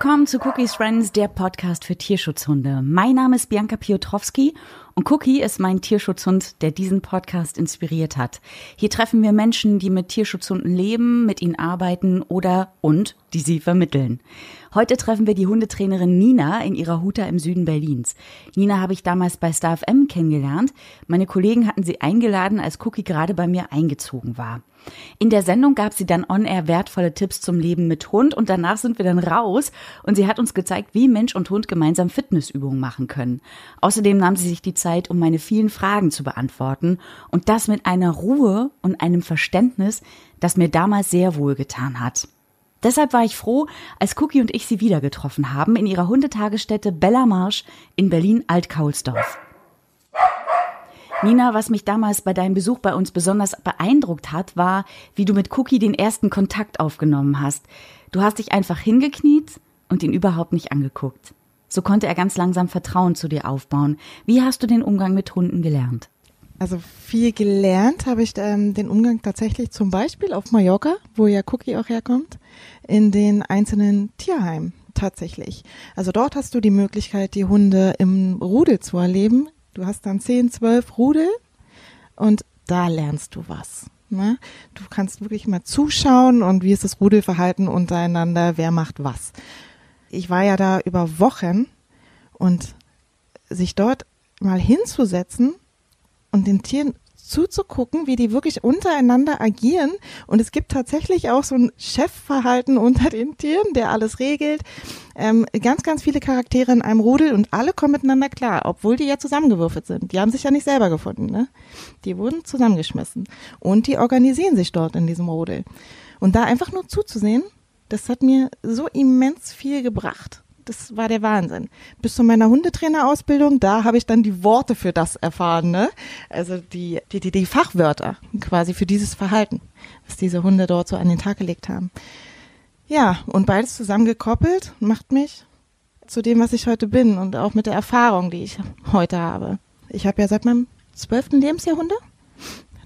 Willkommen zu Cookies Friends, der Podcast für Tierschutzhunde. Mein Name ist Bianca Piotrowski und Cookie ist mein Tierschutzhund, der diesen Podcast inspiriert hat. Hier treffen wir Menschen, die mit Tierschutzhunden leben, mit ihnen arbeiten oder und die sie vermitteln. Heute treffen wir die Hundetrainerin Nina in ihrer Huta im Süden Berlins. Nina habe ich damals bei Star FM kennengelernt. Meine Kollegen hatten sie eingeladen, als Cookie gerade bei mir eingezogen war. In der Sendung gab sie dann on-air wertvolle Tipps zum Leben mit Hund und danach sind wir dann raus und sie hat uns gezeigt, wie Mensch und Hund gemeinsam Fitnessübungen machen können. Außerdem nahm sie sich die Zeit, um meine vielen Fragen zu beantworten und das mit einer Ruhe und einem Verständnis, das mir damals sehr wohl getan hat. Deshalb war ich froh, als Cookie und ich sie wieder getroffen haben in ihrer Hundetagesstätte Bella Marsch in Berlin Altkaulsdorf. Nina, was mich damals bei deinem Besuch bei uns besonders beeindruckt hat, war, wie du mit Cookie den ersten Kontakt aufgenommen hast. Du hast dich einfach hingekniet und ihn überhaupt nicht angeguckt. So konnte er ganz langsam Vertrauen zu dir aufbauen. Wie hast du den Umgang mit Hunden gelernt? Also viel gelernt habe ich ähm, den Umgang tatsächlich zum Beispiel auf Mallorca, wo ja Cookie auch herkommt, in den einzelnen Tierheimen tatsächlich. Also dort hast du die Möglichkeit, die Hunde im Rudel zu erleben, Du hast dann 10, 12 Rudel und da lernst du was. Ne? Du kannst wirklich mal zuschauen und wie ist das Rudelverhalten untereinander, wer macht was. Ich war ja da über Wochen und sich dort mal hinzusetzen und den Tieren zuzugucken, wie die wirklich untereinander agieren. Und es gibt tatsächlich auch so ein Chefverhalten unter den Tieren, der alles regelt. Ähm, ganz, ganz viele Charaktere in einem Rudel und alle kommen miteinander klar, obwohl die ja zusammengewürfelt sind. Die haben sich ja nicht selber gefunden, ne? Die wurden zusammengeschmissen. Und die organisieren sich dort in diesem Rudel. Und da einfach nur zuzusehen, das hat mir so immens viel gebracht das war der Wahnsinn. Bis zu meiner Hundetrainerausbildung, da habe ich dann die Worte für das erfahren, ne? Also die, die, die, die Fachwörter quasi für dieses Verhalten, was diese Hunde dort so an den Tag gelegt haben. Ja, und beides zusammengekoppelt macht mich zu dem, was ich heute bin und auch mit der Erfahrung, die ich heute habe. Ich habe ja seit meinem zwölften Lebensjahr Hunde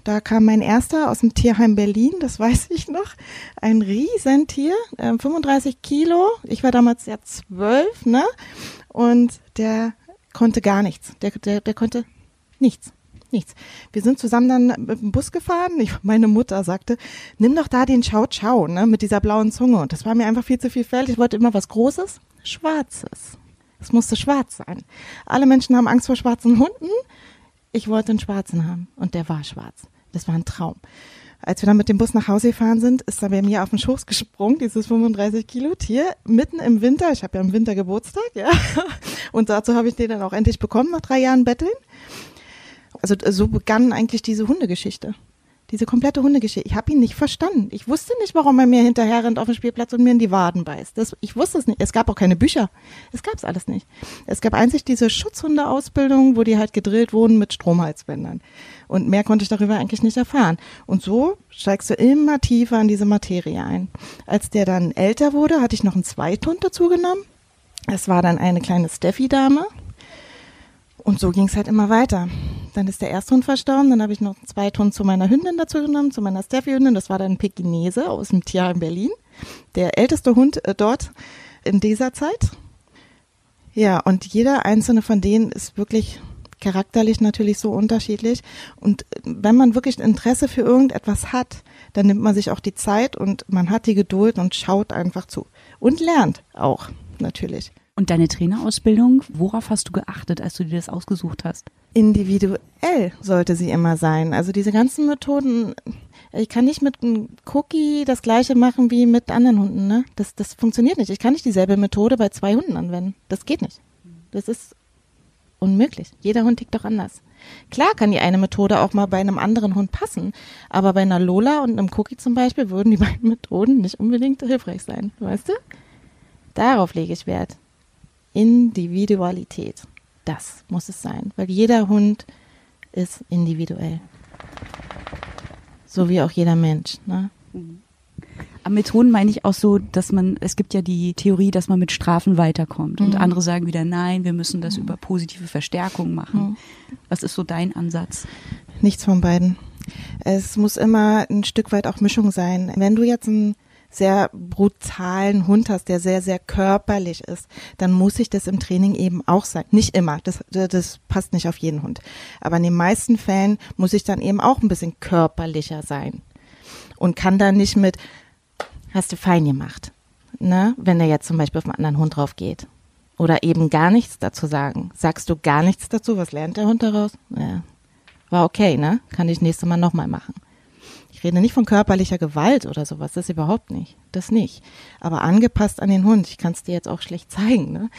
da kam mein erster aus dem Tierheim Berlin, das weiß ich noch. Ein Riesentier, äh, 35 Kilo. Ich war damals ja zwölf, ne? Und der konnte gar nichts. Der, der, der konnte nichts. Nichts. Wir sind zusammen dann mit dem Bus gefahren. Ich, meine Mutter sagte, nimm doch da den Ciao Ciao, ne, mit dieser blauen Zunge. Und das war mir einfach viel zu viel Feld. Ich wollte immer was Großes, Schwarzes. Es musste schwarz sein. Alle Menschen haben Angst vor schwarzen Hunden. Ich wollte einen schwarzen haben und der war schwarz. Das war ein Traum. Als wir dann mit dem Bus nach Hause gefahren sind, ist er bei mir auf den Schoß gesprungen, dieses 35 Kilo Tier, mitten im Winter. Ich habe ja im Winter Geburtstag, ja. Und dazu habe ich den dann auch endlich bekommen, nach drei Jahren Betteln. Also so begann eigentlich diese Hundegeschichte. Diese komplette Hundegeschichte. Ich habe ihn nicht verstanden. Ich wusste nicht, warum er mir hinterher rennt auf dem Spielplatz und mir in die Waden beißt. Das, ich wusste es nicht. Es gab auch keine Bücher. Es gab es alles nicht. Es gab einzig diese Schutzhundeausbildung, wo die halt gedrillt wurden mit Stromhalsbändern. Und mehr konnte ich darüber eigentlich nicht erfahren. Und so steigst du immer tiefer in diese Materie ein. Als der dann älter wurde, hatte ich noch einen Zweithund dazu genommen. Es war dann eine kleine Steffi-Dame. Und so ging es halt immer weiter. Dann ist der erste Hund verstorben, dann habe ich noch einen Zweithund zu meiner Hündin dazu genommen, zu meiner Steffi-Hündin. Das war dann ein Pekinese aus dem Tierheim Berlin. Der älteste Hund äh, dort in dieser Zeit. Ja, und jeder einzelne von denen ist wirklich charakterlich natürlich so unterschiedlich. Und wenn man wirklich Interesse für irgendetwas hat, dann nimmt man sich auch die Zeit und man hat die Geduld und schaut einfach zu. Und lernt auch natürlich. Und deine Trainerausbildung, worauf hast du geachtet, als du dir das ausgesucht hast? Individuell sollte sie immer sein. Also diese ganzen Methoden, ich kann nicht mit einem Cookie das gleiche machen wie mit anderen Hunden. Ne? Das, das funktioniert nicht. Ich kann nicht dieselbe Methode bei zwei Hunden anwenden. Das geht nicht. Das ist unmöglich. Jeder Hund tickt doch anders. Klar kann die eine Methode auch mal bei einem anderen Hund passen, aber bei einer Lola und einem Cookie zum Beispiel würden die beiden Methoden nicht unbedingt hilfreich sein, weißt du? Darauf lege ich Wert. Individualität. Das muss es sein, weil jeder Hund ist individuell. So wie auch jeder Mensch. Ne? Mhm. Am Methoden meine ich auch so, dass man, es gibt ja die Theorie, dass man mit Strafen weiterkommt. Und mhm. andere sagen wieder, nein, wir müssen das mhm. über positive Verstärkung machen. Mhm. Was ist so dein Ansatz? Nichts von beiden. Es muss immer ein Stück weit auch Mischung sein. Wenn du jetzt ein sehr brutalen Hund hast, der sehr, sehr körperlich ist, dann muss ich das im Training eben auch sein. Nicht immer, das, das passt nicht auf jeden Hund. Aber in den meisten Fällen muss ich dann eben auch ein bisschen körperlicher sein. Und kann dann nicht mit, hast du fein gemacht, ne? wenn er jetzt zum Beispiel auf einen anderen Hund drauf geht. Oder eben gar nichts dazu sagen. Sagst du gar nichts dazu, was lernt der Hund daraus? Ja, war okay, ne? Kann ich nächstes Mal nochmal machen. Ich rede nicht von körperlicher Gewalt oder sowas, das überhaupt nicht. Das nicht. Aber angepasst an den Hund, ich kann es dir jetzt auch schlecht zeigen, ne?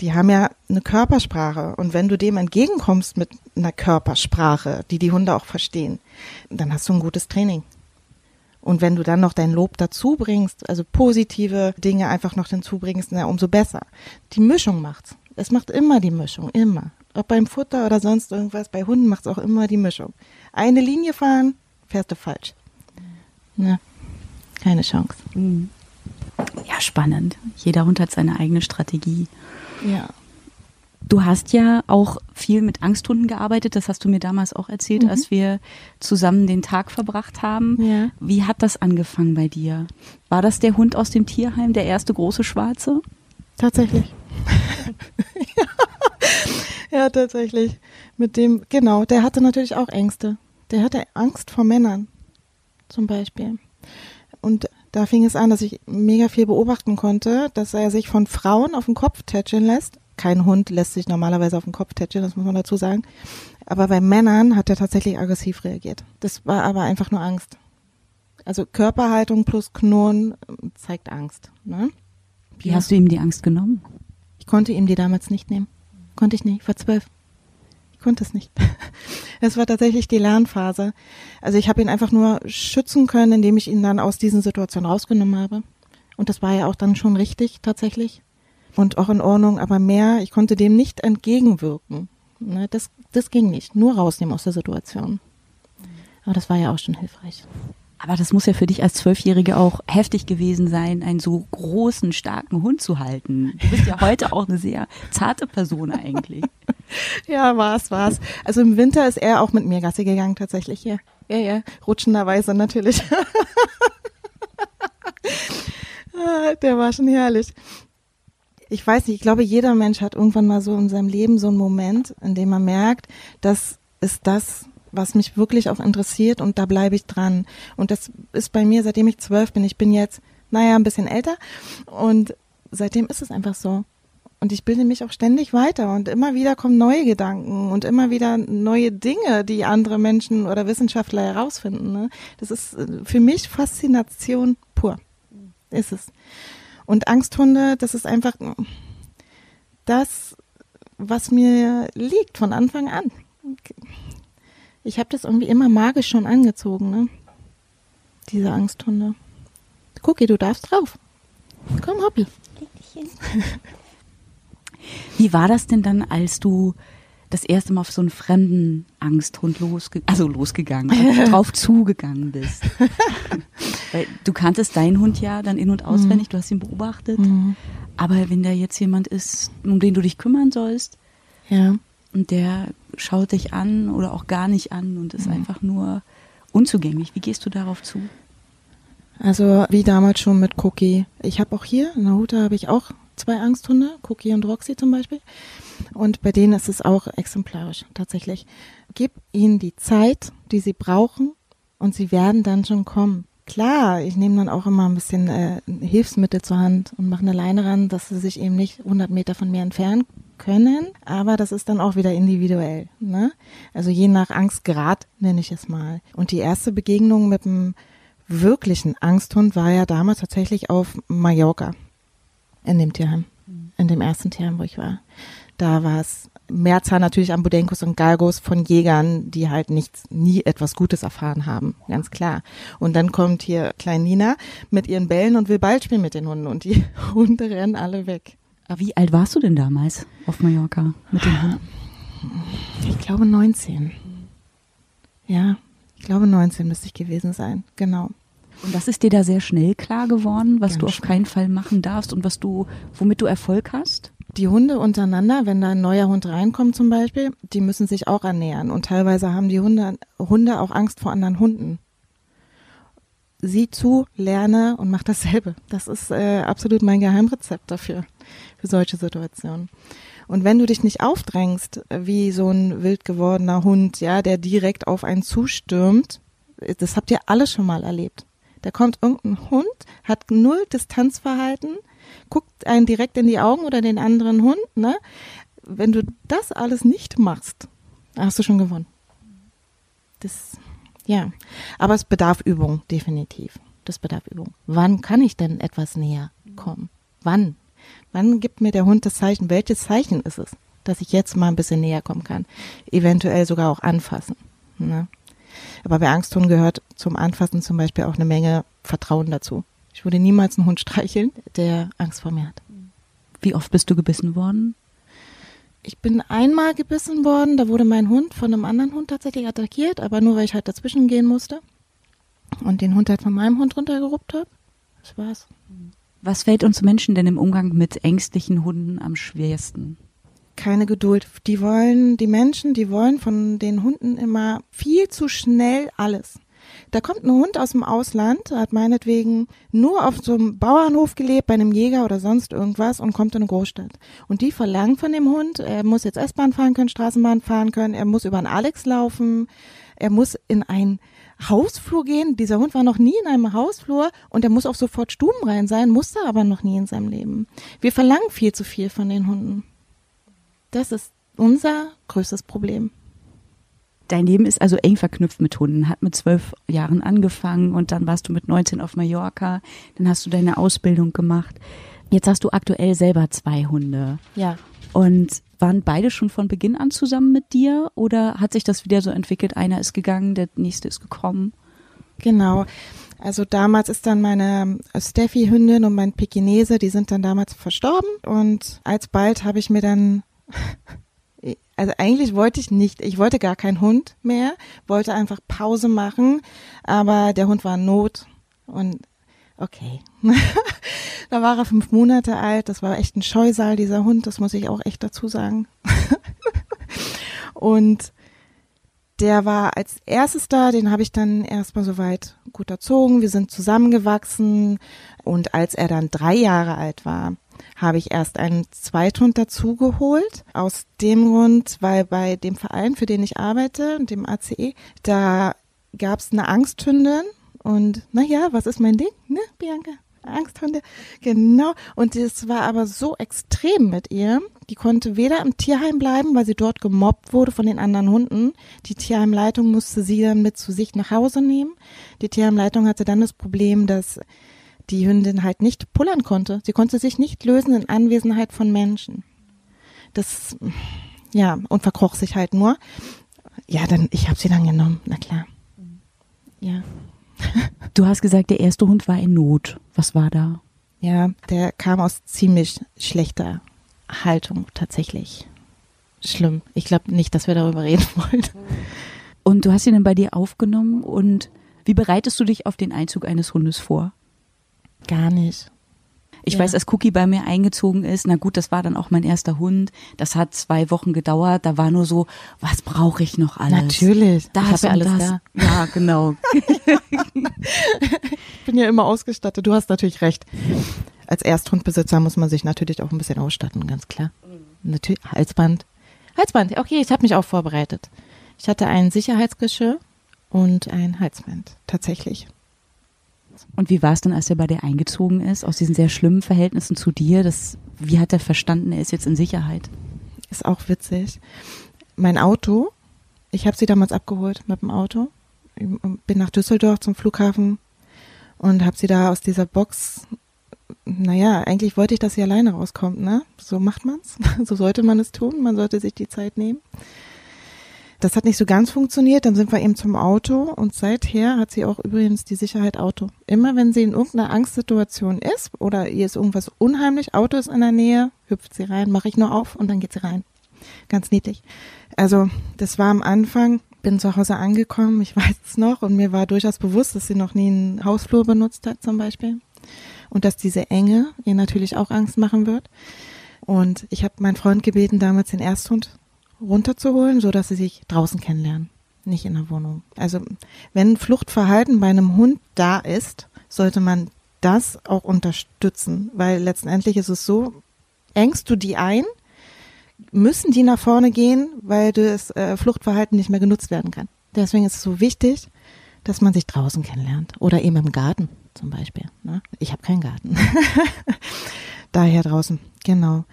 Die haben ja eine Körpersprache und wenn du dem entgegenkommst mit einer Körpersprache, die die Hunde auch verstehen, dann hast du ein gutes Training. Und wenn du dann noch dein Lob dazu bringst, also positive Dinge einfach noch hinzubringst, na, umso besser. Die Mischung macht's. Es macht immer die Mischung, immer. Ob beim Futter oder sonst irgendwas, bei Hunden macht's auch immer die Mischung. Eine Linie fahren, fährst du falsch. Ne? Keine Chance. Mhm. Ja, spannend. Jeder Hund hat seine eigene Strategie. Ja. Du hast ja auch viel mit Angsthunden gearbeitet, das hast du mir damals auch erzählt, mhm. als wir zusammen den Tag verbracht haben. Ja. Wie hat das angefangen bei dir? War das der Hund aus dem Tierheim, der erste große Schwarze? Tatsächlich. ja. ja, tatsächlich. Mit dem, genau, der hatte natürlich auch Ängste. Der hatte Angst vor Männern, zum Beispiel. Und da fing es an, dass ich mega viel beobachten konnte, dass er sich von Frauen auf den Kopf tätscheln lässt. Kein Hund lässt sich normalerweise auf den Kopf tätscheln, das muss man dazu sagen. Aber bei Männern hat er tatsächlich aggressiv reagiert. Das war aber einfach nur Angst. Also Körperhaltung plus Knurren ähm, zeigt Angst. Ne? Wie ja. hast du ihm die Angst genommen? Ich konnte ihm die damals nicht nehmen. Konnte ich nicht. Ich war zwölf konnte es nicht. Es war tatsächlich die Lernphase. Also ich habe ihn einfach nur schützen können, indem ich ihn dann aus diesen Situationen rausgenommen habe. Und das war ja auch dann schon richtig tatsächlich und auch in Ordnung, aber mehr, ich konnte dem nicht entgegenwirken. Ne, das, das ging nicht, nur rausnehmen aus der Situation. Aber das war ja auch schon hilfreich. Aber das muss ja für dich als Zwölfjährige auch heftig gewesen sein, einen so großen, starken Hund zu halten. Du bist ja heute auch eine sehr zarte Person eigentlich. ja, war's, war's. Also im Winter ist er auch mit mir Gassi gegangen, tatsächlich. Ja, ja, ja. Rutschenderweise natürlich. Ah, der war schon herrlich. Ich weiß nicht, ich glaube, jeder Mensch hat irgendwann mal so in seinem Leben so einen Moment, in dem man merkt, das ist das, was mich wirklich auch interessiert und da bleibe ich dran. Und das ist bei mir, seitdem ich zwölf bin. Ich bin jetzt, naja, ein bisschen älter und seitdem ist es einfach so. Und ich bilde mich auch ständig weiter und immer wieder kommen neue Gedanken und immer wieder neue Dinge, die andere Menschen oder Wissenschaftler herausfinden. Ne? Das ist äh, für mich Faszination pur. Ist es. Und Angsthunde, das ist einfach das, was mir liegt von Anfang an. Ich habe das irgendwie immer magisch schon angezogen, ne? Diese Angsthunde. Cookie, du darfst drauf. Komm, Hoppi. Wie war das denn dann, als du das erste Mal auf so einen fremden Angsthund losge also losgegangen, drauf zugegangen bist? Weil du kanntest deinen Hund ja dann in- und auswendig, mhm. du hast ihn beobachtet. Mhm. Aber wenn da jetzt jemand ist, um den du dich kümmern sollst, ja. und der schaut dich an oder auch gar nicht an und ist mhm. einfach nur unzugänglich. Wie gehst du darauf zu? Also wie damals schon mit Cookie. Ich habe auch hier in der Hute habe ich auch zwei Angsthunde, Cookie und Roxy zum Beispiel. Und bei denen ist es auch exemplarisch tatsächlich. Gib ihnen die Zeit, die sie brauchen, und sie werden dann schon kommen. Klar, ich nehme dann auch immer ein bisschen äh, Hilfsmittel zur Hand und mache eine Leine ran, dass sie sich eben nicht 100 Meter von mir entfernen können, aber das ist dann auch wieder individuell. Ne? Also je nach Angstgrad nenne ich es mal. Und die erste Begegnung mit einem wirklichen Angsthund war ja damals tatsächlich auf Mallorca, in dem Tierheim, in dem ersten Tierheim, wo ich war. Da war es Mehrzahl natürlich an Budenkos und Galgos von Jägern, die halt nichts, nie etwas Gutes erfahren haben, ganz klar. Und dann kommt hier Klein Nina mit ihren Bällen und will Ball spielen mit den Hunden und die Hunde rennen alle weg. Wie alt warst du denn damals auf Mallorca mit den Hunden? Ich glaube 19. Ja, ich glaube 19 müsste ich gewesen sein, genau. Und das ist dir da sehr schnell klar geworden, was Ganz du auf schnell. keinen Fall machen darfst und was du, womit du Erfolg hast? Die Hunde untereinander, wenn da ein neuer Hund reinkommt zum Beispiel, die müssen sich auch ernähren. Und teilweise haben die Hunde, Hunde auch Angst vor anderen Hunden. sieh zu, lerne und mach dasselbe. Das ist äh, absolut mein Geheimrezept dafür, für solche Situationen. Und wenn du dich nicht aufdrängst, wie so ein wild gewordener Hund, ja, der direkt auf einen zustürmt, das habt ihr alle schon mal erlebt. Da kommt irgendein Hund, hat null Distanzverhalten, guckt einen direkt in die Augen oder den anderen Hund, ne? Wenn du das alles nicht machst, hast du schon gewonnen. Das, ja. Aber es bedarf Übung, definitiv. Das bedarf Übung. Wann kann ich denn etwas näher kommen? Wann? Wann gibt mir der Hund das Zeichen? Welches Zeichen ist es, dass ich jetzt mal ein bisschen näher kommen kann? Eventuell sogar auch anfassen. Ne? Aber bei Angsthunden gehört zum Anfassen zum Beispiel auch eine Menge Vertrauen dazu. Ich würde niemals einen Hund streicheln, der Angst vor mir hat. Wie oft bist du gebissen worden? Ich bin einmal gebissen worden, da wurde mein Hund von einem anderen Hund tatsächlich attackiert, aber nur weil ich halt dazwischen gehen musste und den Hund halt von meinem Hund runtergeruppt habe. Das war's. Was fällt uns Menschen denn im Umgang mit ängstlichen Hunden am schwersten? Keine Geduld. Die wollen, die Menschen, die wollen von den Hunden immer viel zu schnell alles. Da kommt ein Hund aus dem Ausland, hat meinetwegen nur auf so einem Bauernhof gelebt, bei einem Jäger oder sonst irgendwas und kommt in eine Großstadt. Und die verlangen von dem Hund, er muss jetzt S-Bahn fahren können, Straßenbahn fahren können, er muss über einen Alex laufen, er muss in ein Hausflur gehen. Dieser Hund war noch nie in einem Hausflur und er muss auch sofort stubenrein sein, musste aber noch nie in seinem Leben. Wir verlangen viel zu viel von den Hunden. Das ist unser größtes Problem. Dein Leben ist also eng verknüpft mit Hunden, hat mit zwölf Jahren angefangen und dann warst du mit 19 auf Mallorca, dann hast du deine Ausbildung gemacht. Jetzt hast du aktuell selber zwei Hunde. Ja. Und waren beide schon von Beginn an zusammen mit dir oder hat sich das wieder so entwickelt? Einer ist gegangen, der nächste ist gekommen? Genau. Also damals ist dann meine Steffi-Hündin und mein Pekinese, die sind dann damals verstorben und alsbald habe ich mir dann also eigentlich wollte ich nicht, ich wollte gar keinen Hund mehr, wollte einfach Pause machen, aber der Hund war in Not und okay. da war er fünf Monate alt, das war echt ein Scheusal, dieser Hund, das muss ich auch echt dazu sagen. und der war als erstes da, den habe ich dann erstmal soweit gut erzogen, wir sind zusammengewachsen und als er dann drei Jahre alt war, habe ich erst einen Zweithund dazugeholt. Aus dem Grund, weil bei dem Verein, für den ich arbeite, dem ACE, da gab es eine Angsthündin. Und naja, was ist mein Ding, ne, Bianca? Angsthunde, genau. Und es war aber so extrem mit ihr. Die konnte weder im Tierheim bleiben, weil sie dort gemobbt wurde von den anderen Hunden. Die Tierheimleitung musste sie dann mit zu sich nach Hause nehmen. Die Tierheimleitung hatte dann das Problem, dass die Hündin halt nicht pullern konnte. Sie konnte sich nicht lösen in Anwesenheit von Menschen. Das, ja, und verkroch sich halt nur. Ja, dann, ich habe sie dann genommen, na klar. Ja. Du hast gesagt, der erste Hund war in Not. Was war da? Ja, der kam aus ziemlich schlechter Haltung tatsächlich. Schlimm. Ich glaube nicht, dass wir darüber reden wollen. Und du hast ihn dann bei dir aufgenommen und wie bereitest du dich auf den Einzug eines Hundes vor? Gar nicht. Ich ja. weiß, als Cookie bei mir eingezogen ist, na gut, das war dann auch mein erster Hund. Das hat zwei Wochen gedauert. Da war nur so, was brauche ich noch alles? Natürlich. Das ich habe ja alles das. da. Ja, genau. ich bin ja immer ausgestattet. Du hast natürlich recht. Als Ersthundbesitzer muss man sich natürlich auch ein bisschen ausstatten, ganz klar. Natürlich Halsband. Halsband. Okay, ich habe mich auch vorbereitet. Ich hatte ein Sicherheitsgeschirr und ein Halsband. Tatsächlich. Und wie war es dann, als er bei dir eingezogen ist, aus diesen sehr schlimmen Verhältnissen zu dir? Das, wie hat er verstanden, er ist jetzt in Sicherheit? Ist auch witzig. Mein Auto, ich habe sie damals abgeholt mit dem Auto, bin nach Düsseldorf zum Flughafen und habe sie da aus dieser Box naja, eigentlich wollte ich, dass sie alleine rauskommt, ne? So macht man's. So sollte man es tun. Man sollte sich die Zeit nehmen. Das hat nicht so ganz funktioniert. Dann sind wir eben zum Auto und seither hat sie auch übrigens die Sicherheit Auto. Immer wenn sie in irgendeiner Angstsituation ist oder ihr ist irgendwas unheimlich, Auto ist in der Nähe, hüpft sie rein, mache ich nur auf und dann geht sie rein. Ganz niedlich. Also das war am Anfang, bin zu Hause angekommen, ich weiß es noch und mir war durchaus bewusst, dass sie noch nie einen Hausflur benutzt hat zum Beispiel und dass diese Enge ihr natürlich auch Angst machen wird. Und ich habe meinen Freund gebeten, damals den Ersthund runterzuholen, so dass sie sich draußen kennenlernen. nicht in der Wohnung. Also wenn Fluchtverhalten bei einem Hund da ist, sollte man das auch unterstützen, weil letztendlich ist es so, engst du die ein, müssen die nach vorne gehen, weil das äh, Fluchtverhalten nicht mehr genutzt werden kann. Deswegen ist es so wichtig, dass man sich draußen kennenlernt oder eben im Garten zum Beispiel. Ne? Ich habe keinen Garten. Daher draußen, genau.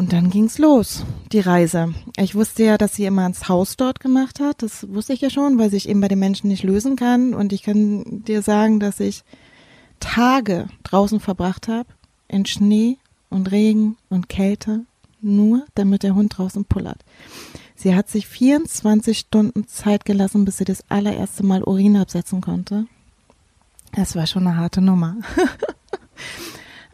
Und dann ging's los, die Reise. Ich wusste ja, dass sie immer ins Haus dort gemacht hat. Das wusste ich ja schon, weil sich eben bei den Menschen nicht lösen kann. Und ich kann dir sagen, dass ich Tage draußen verbracht habe, in Schnee und Regen und Kälte, nur damit der Hund draußen pullert. Sie hat sich 24 Stunden Zeit gelassen, bis sie das allererste Mal Urin absetzen konnte. Das war schon eine harte Nummer.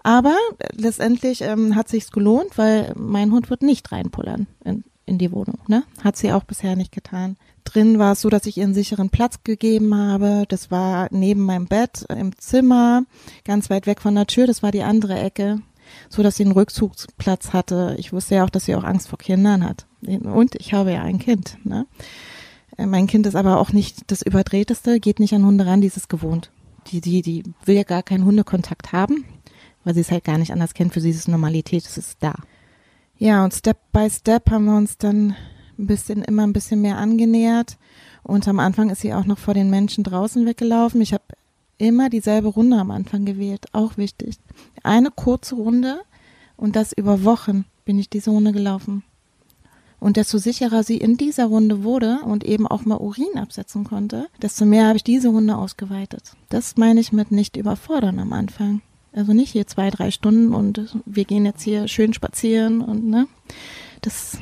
Aber letztendlich ähm, hat sich's gelohnt, weil mein Hund wird nicht reinpullern in, in die Wohnung. Ne? Hat sie auch bisher nicht getan. Drin war es so, dass ich ihr einen sicheren Platz gegeben habe. Das war neben meinem Bett im Zimmer, ganz weit weg von der Tür. Das war die andere Ecke, so dass sie einen Rückzugsplatz hatte. Ich wusste ja auch, dass sie auch Angst vor Kindern hat. Und ich habe ja ein Kind. Ne? Äh, mein Kind ist aber auch nicht das Überdrehteste, geht nicht an Hunde ran, die ist es gewohnt. Die, die, die will ja gar keinen Hundekontakt haben weil sie es halt gar nicht anders kennt. Für sie ist es Normalität, es ist da. Ja, und Step by Step haben wir uns dann ein bisschen, immer ein bisschen mehr angenähert. Und am Anfang ist sie auch noch vor den Menschen draußen weggelaufen. Ich habe immer dieselbe Runde am Anfang gewählt, auch wichtig. Eine kurze Runde und das über Wochen bin ich diese Runde gelaufen. Und desto sicherer sie in dieser Runde wurde und eben auch mal Urin absetzen konnte, desto mehr habe ich diese Runde ausgeweitet. Das meine ich mit nicht überfordern am Anfang. Also nicht hier zwei, drei Stunden und wir gehen jetzt hier schön spazieren und ne. Das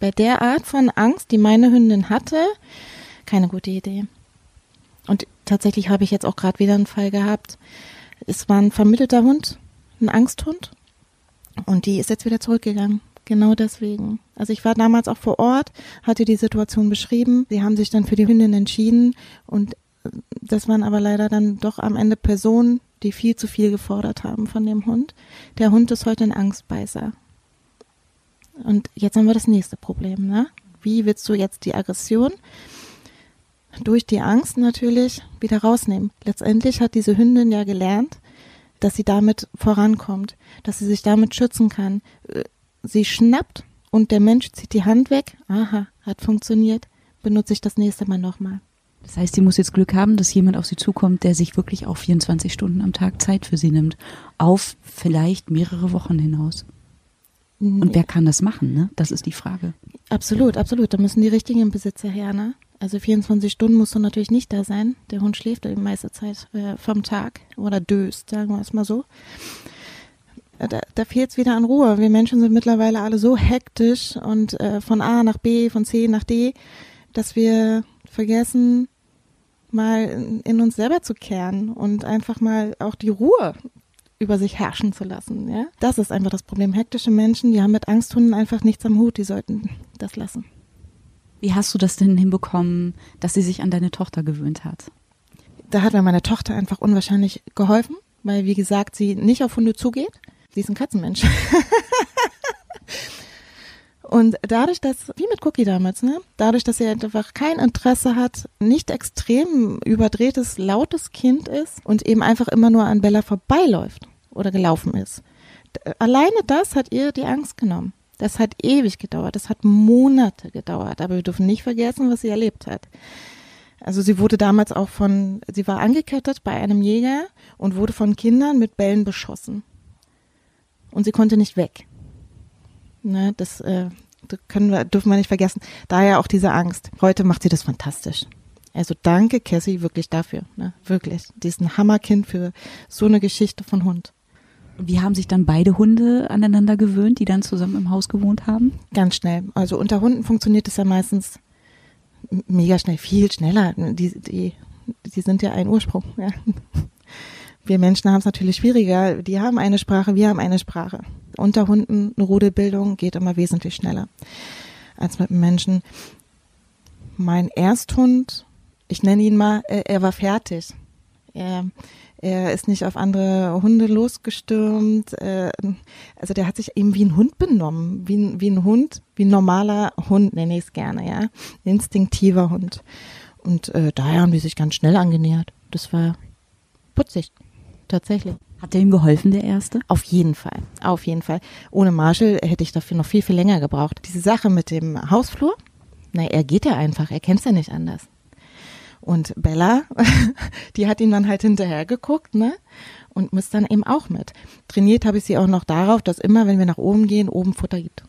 bei der Art von Angst, die meine Hündin hatte, keine gute Idee. Und tatsächlich habe ich jetzt auch gerade wieder einen Fall gehabt. Es war ein vermittelter Hund, ein Angsthund. Und die ist jetzt wieder zurückgegangen. Genau deswegen. Also ich war damals auch vor Ort, hatte die Situation beschrieben. Sie haben sich dann für die Hündin entschieden und das waren aber leider dann doch am Ende Personen, die viel zu viel gefordert haben von dem Hund. Der Hund ist heute ein Angstbeißer. Und jetzt haben wir das nächste Problem, ne? Wie willst du jetzt die Aggression durch die Angst natürlich wieder rausnehmen? Letztendlich hat diese Hündin ja gelernt, dass sie damit vorankommt, dass sie sich damit schützen kann. Sie schnappt und der Mensch zieht die Hand weg. Aha, hat funktioniert. Benutze ich das nächste Mal nochmal. Das heißt, sie muss jetzt Glück haben, dass jemand auf sie zukommt, der sich wirklich auch 24 Stunden am Tag Zeit für sie nimmt. Auf vielleicht mehrere Wochen hinaus. Und wer kann das machen, ne? Das ist die Frage. Absolut, absolut. Da müssen die richtigen Besitzer her, ne? Also 24 Stunden musst du natürlich nicht da sein. Der Hund schläft die meiste Zeit äh, vom Tag oder döst, sagen wir es mal so. Da, da fehlt es wieder an Ruhe. Wir Menschen sind mittlerweile alle so hektisch und äh, von A nach B, von C nach D, dass wir vergessen, mal in uns selber zu kehren und einfach mal auch die Ruhe über sich herrschen zu lassen. Ja? Das ist einfach das Problem. Hektische Menschen, die haben mit Angsthunden einfach nichts am Hut, die sollten das lassen. Wie hast du das denn hinbekommen, dass sie sich an deine Tochter gewöhnt hat? Da hat mir meine Tochter einfach unwahrscheinlich geholfen, weil, wie gesagt, sie nicht auf Hunde zugeht. Sie ist ein Katzenmensch. Und dadurch, dass, wie mit Cookie damals, ne, dadurch, dass er einfach kein Interesse hat, nicht extrem überdrehtes, lautes Kind ist und eben einfach immer nur an Bella vorbeiläuft oder gelaufen ist. Alleine das hat ihr die Angst genommen. Das hat ewig gedauert, das hat Monate gedauert, aber wir dürfen nicht vergessen, was sie erlebt hat. Also sie wurde damals auch von, sie war angekettet bei einem Jäger und wurde von Kindern mit Bällen beschossen. Und sie konnte nicht weg. Ne, das äh, können wir, dürfen wir nicht vergessen. Daher auch diese Angst. Heute macht sie das fantastisch. Also danke, Cassie, wirklich dafür. Ne? Wirklich. Die ist ein Hammerkind für so eine Geschichte von Hund. Wie haben sich dann beide Hunde aneinander gewöhnt, die dann zusammen im Haus gewohnt haben? Ganz schnell. Also unter Hunden funktioniert es ja meistens mega schnell, viel schneller. Die, die, die sind ja ein Ursprung. Ja. Wir Menschen haben es natürlich schwieriger. Die haben eine Sprache, wir haben eine Sprache. Unter Hunden eine Rudelbildung geht immer wesentlich schneller als mit Menschen. Mein Ersthund, ich nenne ihn mal, er war fertig. Er, Er ist nicht auf andere Hunde losgestürmt. Also der hat sich eben wie ein Hund benommen, wie ein, wie ein Hund, wie ein normaler Hund nenne ich es gerne, ja, instinktiver Hund. Und äh, daher haben die sich ganz schnell angenähert. Das war putzig, tatsächlich. Hat er ihm geholfen, der Erste? Auf jeden Fall, auf jeden Fall. Ohne Marshall hätte ich dafür noch viel, viel länger gebraucht. Diese Sache mit dem Hausflur, na, er geht ja einfach, er kennt es ja nicht anders. Und Bella, die hat ihn dann halt hinterher geguckt, ne? Und muss dann eben auch mit. Trainiert habe ich sie auch noch darauf, dass immer, wenn wir nach oben gehen, oben Futter gibt.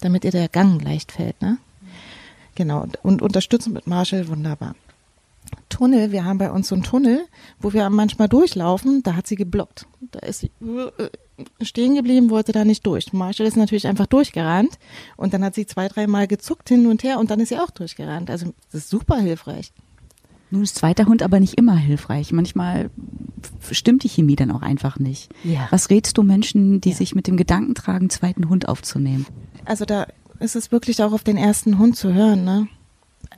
Damit ihr der Gang leicht fällt, ne? Genau. Und unterstützen mit Marshall, wunderbar. Tunnel, wir haben bei uns so einen Tunnel, wo wir manchmal durchlaufen, da hat sie geblockt. Da ist sie äh, stehen geblieben, wollte da nicht durch. Marshall ist natürlich einfach durchgerannt und dann hat sie zwei, dreimal gezuckt hin und her und dann ist sie auch durchgerannt. Also das ist super hilfreich. Nun ist zweiter Hund aber nicht immer hilfreich. Manchmal stimmt die Chemie dann auch einfach nicht. Ja. Was rätst du Menschen, die Ja. sich mit dem Gedanken tragen, zweiten Hund aufzunehmen? Also da ist es wirklich auch auf den ersten Hund zu hören, ne?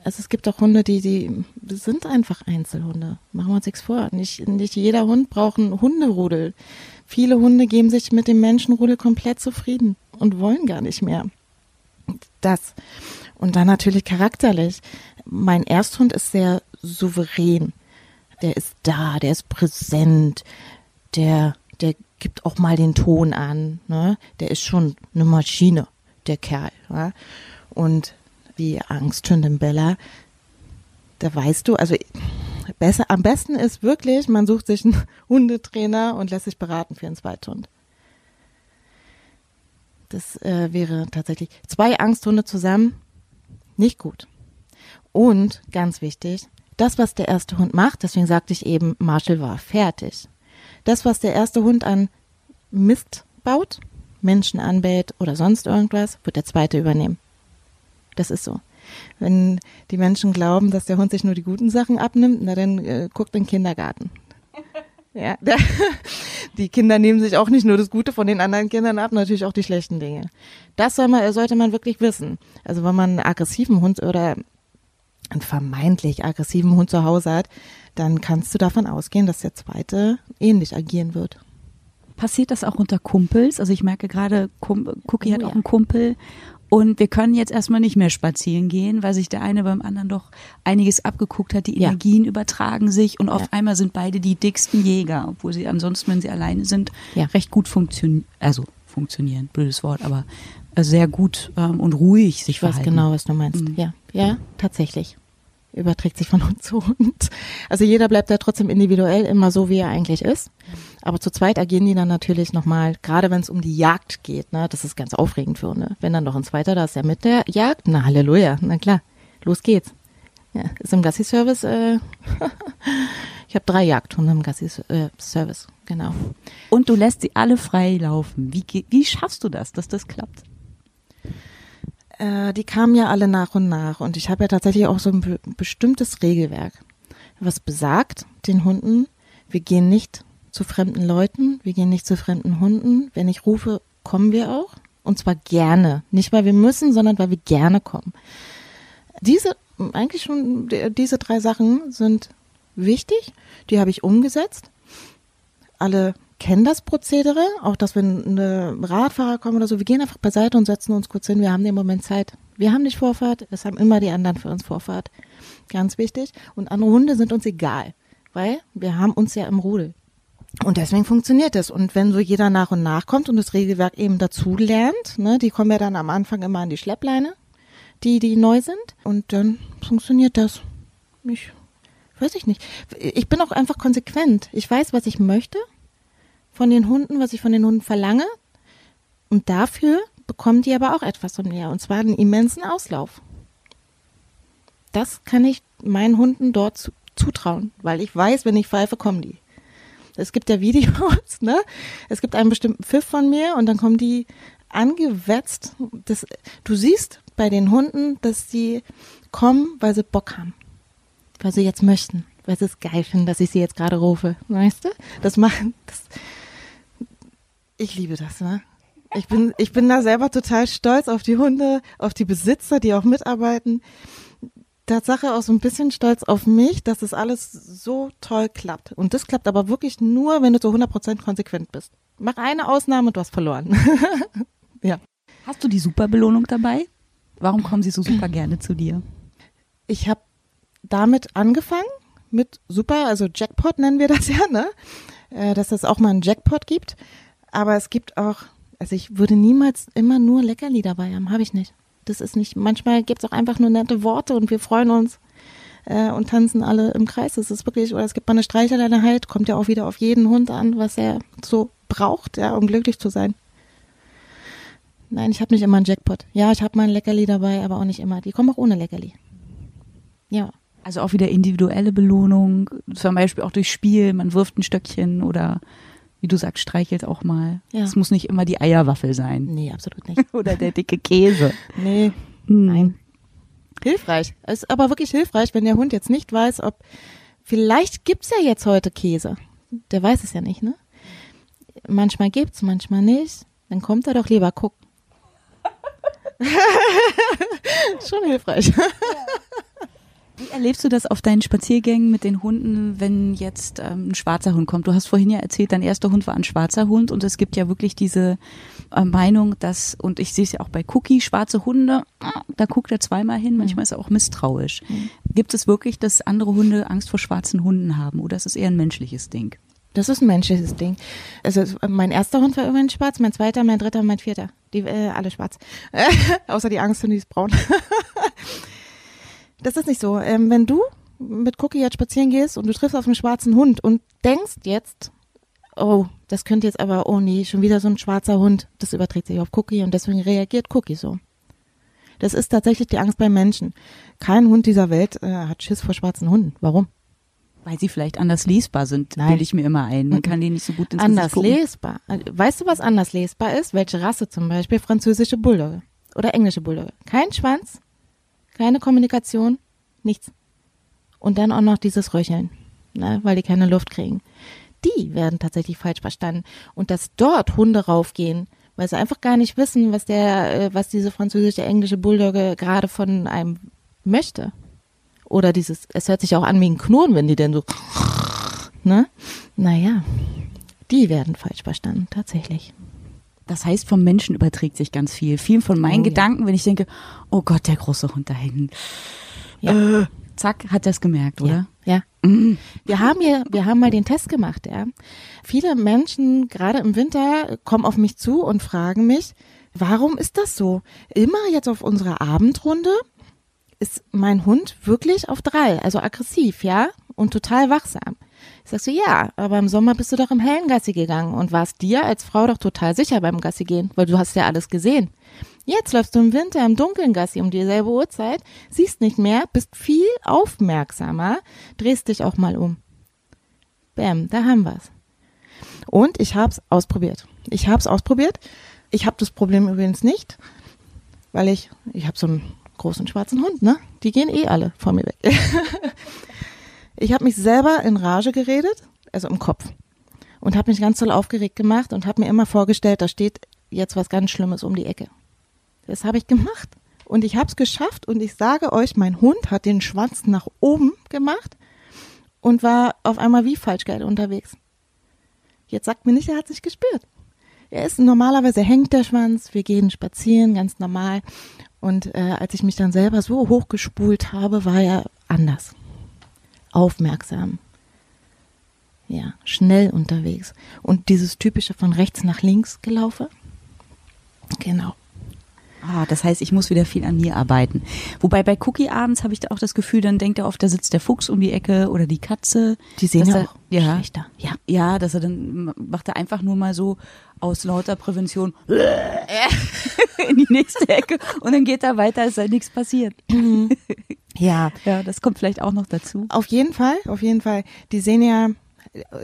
Also es gibt auch Hunde, die, die sind einfach Einzelhunde. Machen wir uns nichts vor. Nicht, nicht jeder Hund braucht einen Hunderudel. Viele Hunde geben sich mit dem Menschenrudel komplett zufrieden und wollen gar nicht mehr. Das. Und dann natürlich charakterlich. Mein Ersthund ist sehr souverän. Der ist da, der ist präsent, der, der gibt auch mal den Ton an. Ne? Der ist schon eine Maschine, der Kerl. Ja? Und die Angsthündin Bella, da weißt du, also besser, am besten ist wirklich, man sucht sich einen Hundetrainer und lässt sich beraten für einen Zweithund. Das äh, wäre tatsächlich zwei Angsthunde zusammen nicht gut. Und ganz wichtig, das, was der erste Hund macht, deswegen sagte ich eben, Marshall war fertig. Das, was der erste Hund an Mist baut, Menschen anbellt oder sonst irgendwas, wird der zweite übernehmen. Das ist so. Wenn die Menschen glauben, dass der Hund sich nur die guten Sachen abnimmt, na dann äh, guckt in den Kindergarten. Ja, der, die Kinder nehmen sich auch nicht nur das Gute von den anderen Kindern ab, natürlich auch die schlechten Dinge. Das soll man, sollte man wirklich wissen. Also wenn man einen aggressiven Hund oder einen vermeintlich aggressiven Hund zu Hause hat, dann kannst du davon ausgehen, dass der zweite ähnlich agieren wird. Passiert das auch unter Kumpels? Also ich merke gerade, Cookie Oh hat ja. auch einen Kumpel und wir können jetzt erstmal nicht mehr spazieren gehen, weil sich der eine beim anderen doch einiges abgeguckt hat. Die Ja. Energien übertragen sich und auf Ja. einmal sind beide die dicksten Jäger, obwohl sie ansonsten, wenn sie alleine sind, Ja. recht gut funktionieren. Also funktionieren, blödes Wort, aber äh, sehr gut ähm, und ruhig sich Ich weiß verhalten. genau, was du meinst. Mhm. Ja, ja, tatsächlich. Überträgt sich von Hund zu Hund. Also jeder bleibt da trotzdem individuell immer so, wie er eigentlich ist. Aber zu zweit agieren die dann natürlich nochmal, gerade wenn es um die Jagd geht, ne, das ist ganz aufregend für Hunde. Wenn dann noch ein zweiter da ist, der mit der Jagd, na Halleluja, na klar, los geht's. Ja, ist im Gassi-Service, äh, ich habe drei Jagdhunde im Gassi-Service, genau. Und du lässt sie alle frei laufen. Wie, wie schaffst du das, dass das klappt? Äh, die kamen ja alle nach und nach und ich habe ja tatsächlich auch so ein be bestimmtes Regelwerk, was besagt den Hunden, wir gehen nicht zu fremden Leuten, wir gehen nicht zu fremden Hunden. Wenn ich rufe, kommen wir auch und zwar gerne, nicht weil wir müssen, sondern weil wir gerne kommen. Diese eigentlich schon die- diese drei Sachen sind wichtig, die habe ich umgesetzt. Alle kennen das Prozedere, auch dass wenn Radfahrer kommen oder so, wir gehen einfach beiseite und setzen uns kurz hin, wir haben den Moment Zeit. Wir haben nicht Vorfahrt, es haben immer die anderen für uns Vorfahrt. Ganz wichtig. Und andere Hunde sind uns egal, weil wir haben uns ja im Rudel. Und deswegen funktioniert es. Und wenn so jeder nach und nach kommt und das Regelwerk eben dazu lernt, ne, die kommen ja dann am Anfang immer an die Schleppleine, die, die neu sind, und dann funktioniert das. Ich weiß ich nicht. Ich bin auch einfach konsequent. Ich weiß, was ich möchte von den Hunden, was ich von den Hunden verlange. Und dafür bekommen die aber auch etwas von mir. Und zwar einen immensen Auslauf. Das kann ich meinen Hunden dort zu, zutrauen, weil ich weiß, wenn ich pfeife, kommen die. Es gibt ja Videos, ne? Es gibt einen bestimmten Pfiff von mir und dann kommen die angewetzt. Das, du siehst bei den Hunden, dass sie kommen, weil sie Bock haben. Weil sie jetzt möchten. Weil sie es geil finden, dass ich sie jetzt gerade rufe. Weißt du? Das machen, das, ich liebe das, ne? Ich bin, ich bin da selber total stolz auf die Hunde, auf die Besitzer, die auch mitarbeiten. Tatsache auch so ein bisschen stolz auf mich, dass das alles so toll klappt. Und das klappt aber wirklich nur, wenn du so 100% konsequent bist. Mach eine Ausnahme und du hast verloren. ja. Hast du die Superbelohnung dabei? Warum kommen sie so super gerne zu dir? Ich habe damit angefangen, mit super, also Jackpot nennen wir das ja, ne? Äh, dass es auch mal einen Jackpot gibt. Aber es gibt auch, also ich würde niemals immer nur Leckerli dabei haben, habe ich nicht. Das ist nicht, manchmal gibt es auch einfach nur nette Worte und wir freuen uns äh, und tanzen alle im Kreis. Das ist wirklich, oder es gibt mal eine Streicheleinheit, kommt ja auch wieder auf jeden Hund an, was er so braucht, ja, um glücklich zu sein. Nein, ich habe nicht immer einen Jackpot. Ja, ich habe mal ein Leckerli dabei, aber auch nicht immer. Die kommen auch ohne Leckerli. Ja. Also auch wieder individuelle Belohnung, zum Beispiel auch durch Spiel, man wirft ein Stöckchen oder wie du sagst, streichelt auch mal. Ja. Es muss nicht immer die Eierwaffel sein. Nee, absolut nicht. Oder der dicke Käse. Nee, Hm. nein. Hilfreich. Es ist aber wirklich hilfreich, wenn der Hund jetzt nicht weiß, ob vielleicht gibt's ja jetzt heute Käse. Der weiß es ja nicht, ne? Manchmal gibt's, manchmal nicht. Dann kommt er doch lieber gucken. Schon hilfreich. Wie erlebst du das auf deinen Spaziergängen mit den Hunden, wenn jetzt ähm, ein schwarzer Hund kommt? Du hast vorhin ja erzählt, dein erster Hund war ein schwarzer Hund und es gibt ja wirklich diese äh, Meinung, dass, und ich sehe es ja auch bei Cookie, schwarze Hunde, ah, da guckt er zweimal hin, manchmal ist er auch misstrauisch. Gibt es wirklich, dass andere Hunde Angst vor schwarzen Hunden haben oder ist es eher ein menschliches Ding? Das ist ein menschliches Ding. Also mein erster Hund war übrigens schwarz, mein zweiter, mein dritter, mein vierter. Die äh, alle schwarz. Außer die Angst und die ist braun. das ist nicht so. Ähm, wenn du mit Cookie jetzt spazieren gehst und du triffst auf einen schwarzen Hund und denkst jetzt, oh, das könnte jetzt aber, oh nee, schon wieder so ein schwarzer Hund, das überträgt sich auf Cookie und deswegen reagiert Cookie so. Das ist tatsächlich die Angst beim Menschen. Kein Hund dieser Welt äh, hat Schiss vor schwarzen Hunden. Warum? Weil sie vielleicht anders lesbar sind, bilde ich mir immer ein. Man kann die nicht so gut ins anders lesbar. Weißt du, was anders lesbar ist? Welche Rasse zum Beispiel? Französische Bulldogge oder englische Bulldogge. Kein Schwanz, keine Kommunikation, nichts. Und dann auch noch dieses Röcheln, ne, weil die keine Luft kriegen. Die werden tatsächlich falsch verstanden. Und dass dort Hunde raufgehen, weil sie einfach gar nicht wissen, was der, äh, was diese französische, englische Bulldogge gerade von einem möchte. Oder dieses, es hört sich auch an wie ein Knurren, wenn die denn so, ne? Naja, die werden falsch verstanden, tatsächlich. Das heißt, vom Menschen überträgt sich ganz viel. Viel von meinen Oh, ja. Gedanken, wenn ich denke, oh Gott, der große Hund da hinten. Ja. Äh, zack, hat das gemerkt, oder? Ja. Mhm. Wir haben hier, wir haben mal den Test gemacht, ja. Viele Menschen, gerade im Winter, kommen auf mich zu und fragen mich, warum ist das so? Immer jetzt auf unserer Abendrunde ist mein Hund wirklich auf drei, also aggressiv, ja, und total wachsam. Ich sag so, ja, aber im Sommer bist du doch im hellen Gassi gegangen und warst dir als Frau doch total sicher beim Gassi gehen, weil du hast ja alles gesehen. Jetzt läufst du im Winter im dunklen Gassi um dieselbe Uhrzeit, siehst nicht mehr, bist viel aufmerksamer, drehst dich auch mal um. Bäm, da haben wir's. Und ich hab's ausprobiert. Ich hab's ausprobiert. Ich habe das Problem übrigens nicht, weil ich, ich habe so einen großen schwarzen Hund, ne? Die gehen eh alle vor mir weg. ich habe mich selber in Rage geredet, also im Kopf. Und habe mich ganz toll aufgeregt gemacht und habe mir immer vorgestellt, da steht jetzt was ganz Schlimmes um die Ecke. Das habe ich gemacht. Und ich habe es geschafft und ich sage euch, mein Hund hat den Schwanz nach oben gemacht und war auf einmal wie Falschgeld unterwegs. Jetzt sagt mir nicht, er hat sich gespürt. Er ist normalerweise hängt der Schwanz, wir gehen spazieren, ganz normal. Und äh, als ich mich dann selber so hochgespult habe, war er anders. Aufmerksam. Ja, schnell unterwegs. Und dieses typische von rechts nach links gelaufen. Genau. Ah, das heißt, ich muss wieder viel an mir arbeiten. Wobei bei Cookie abends habe ich da auch das Gefühl, dann denkt er oft, da sitzt der Fuchs um die Ecke oder die Katze. Die sehen ja auch ja, schlechter. Ja. ja, dass er dann macht er einfach nur mal so aus lauter Prävention in die nächste Ecke und dann geht er weiter, als sei nichts passiert. Ja, Ja, das kommt vielleicht auch noch dazu. Auf jeden Fall, auf jeden Fall. Die sehen ja